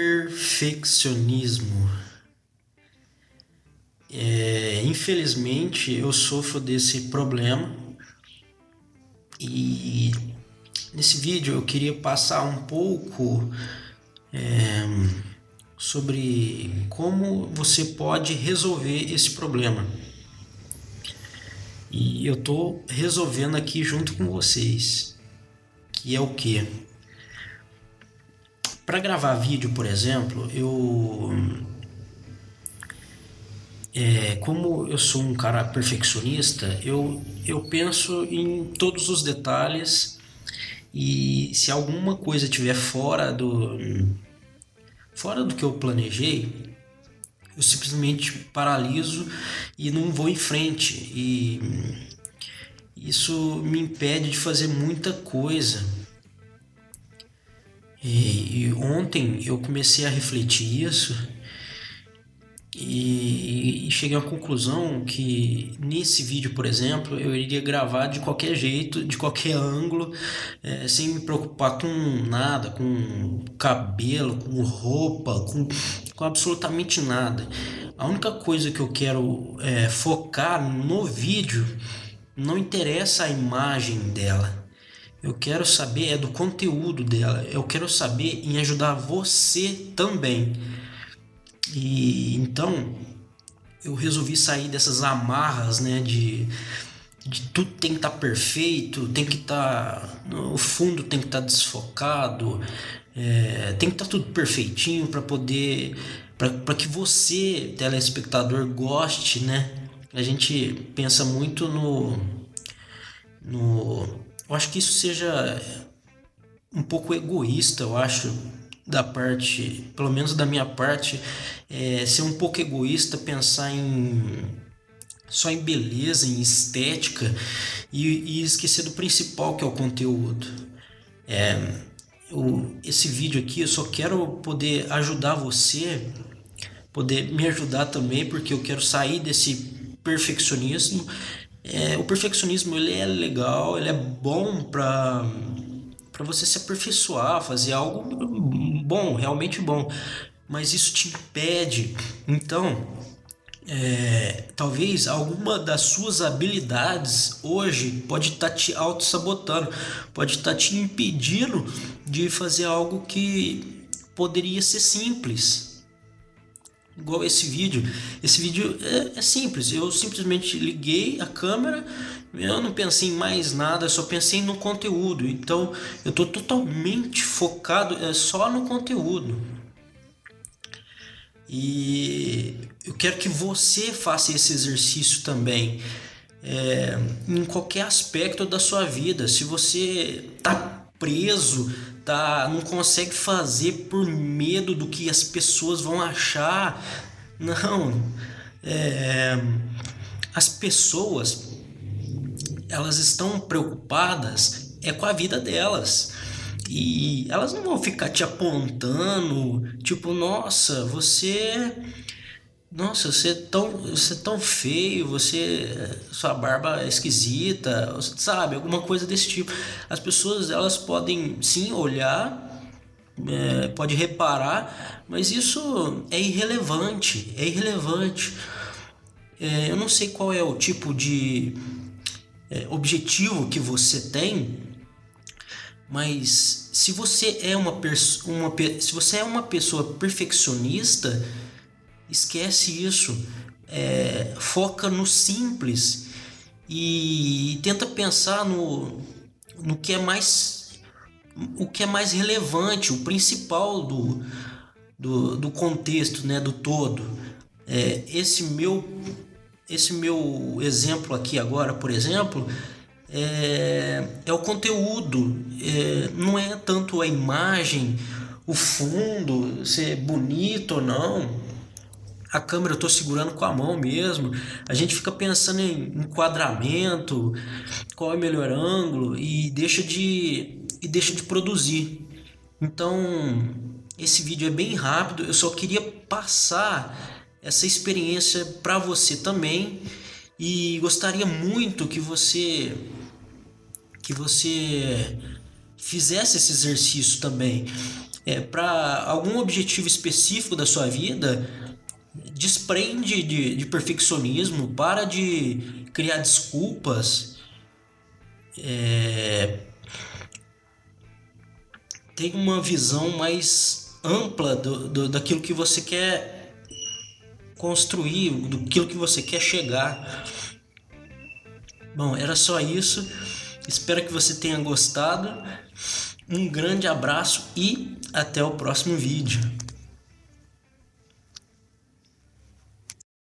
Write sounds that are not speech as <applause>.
perfeccionismo. É, infelizmente eu sofro desse problema e nesse vídeo eu queria passar um pouco é, sobre como você pode resolver esse problema. E eu estou resolvendo aqui junto com vocês, que é o que? Para gravar vídeo, por exemplo, eu é, como eu sou um cara perfeccionista, eu, eu penso em todos os detalhes e se alguma coisa estiver fora do fora do que eu planejei, eu simplesmente paraliso e não vou em frente e isso me impede de fazer muita coisa. E, e ontem eu comecei a refletir isso e, e, cheguei à conclusão que nesse vídeo, por exemplo, eu iria gravar de qualquer jeito, de qualquer <laughs> ângulo, é, sem me preocupar com nada, com cabelo, com roupa, com, com absolutamente nada. A única coisa que eu quero é, focar no vídeo não interessa a imagem dela. Eu quero saber é do conteúdo dela. Eu quero saber em ajudar você também e então eu resolvi sair dessas amarras, né, de, de tudo tem que estar tá perfeito, tem que estar tá, o fundo tem que estar tá desfocado, é, tem que estar tá tudo perfeitinho para poder para que você, telespectador, goste, né? A gente pensa muito no no eu acho que isso seja um pouco egoísta, eu acho, da parte, pelo menos da minha parte, é ser um pouco egoísta, pensar em só em beleza, em estética e, e esquecer do principal que é o conteúdo. É, o, esse vídeo aqui eu só quero poder ajudar você, poder me ajudar também, porque eu quero sair desse perfeccionismo. É, o perfeccionismo ele é legal, ele é bom para para você se aperfeiçoar, fazer algo bom, realmente bom. Mas isso te impede. Então, é, talvez alguma das suas habilidades hoje pode estar tá te auto-sabotando, pode estar tá te impedindo de fazer algo que poderia ser simples. Igual esse vídeo. Esse vídeo é, é simples. Eu simplesmente liguei a câmera, eu não pensei em mais nada, só pensei no conteúdo. Então eu estou totalmente focado é, só no conteúdo. E eu quero que você faça esse exercício também. É, em qualquer aspecto da sua vida. Se você tá preso, tá, não consegue fazer por medo do que as pessoas vão achar, não. É, as pessoas elas estão preocupadas é com a vida delas. E elas não vão ficar te apontando, tipo, nossa, você. Nossa, você é tão, você é tão feio, você. Sua barba é esquisita, sabe? Alguma coisa desse tipo. As pessoas, elas podem sim olhar, é, pode reparar, mas isso é irrelevante. É irrelevante. É, eu não sei qual é o tipo de é, objetivo que você tem, mas se você é uma, uma se você é uma pessoa perfeccionista, esquece isso. É, foca no simples e tenta pensar no, no que é mais o que é mais relevante, o principal do, do, do contexto, né, do todo. É, esse meu esse meu exemplo aqui agora, por exemplo, é, é o conteúdo, é, não é tanto a imagem, o fundo, ser bonito ou não. A câmera eu estou segurando com a mão mesmo. A gente fica pensando em enquadramento, qual é o melhor ângulo e deixa de e deixa de produzir. Então, esse vídeo é bem rápido. Eu só queria passar essa experiência para você também e gostaria muito que você que você fizesse esse exercício também. é, para algum objetivo específico da sua vida, desprende de, de perfeccionismo, para de criar desculpas. É, tem uma visão mais ampla do, do, daquilo que você quer construir, do que você quer chegar. Bom, era só isso. Espero que você tenha gostado. Um grande abraço e até o próximo vídeo.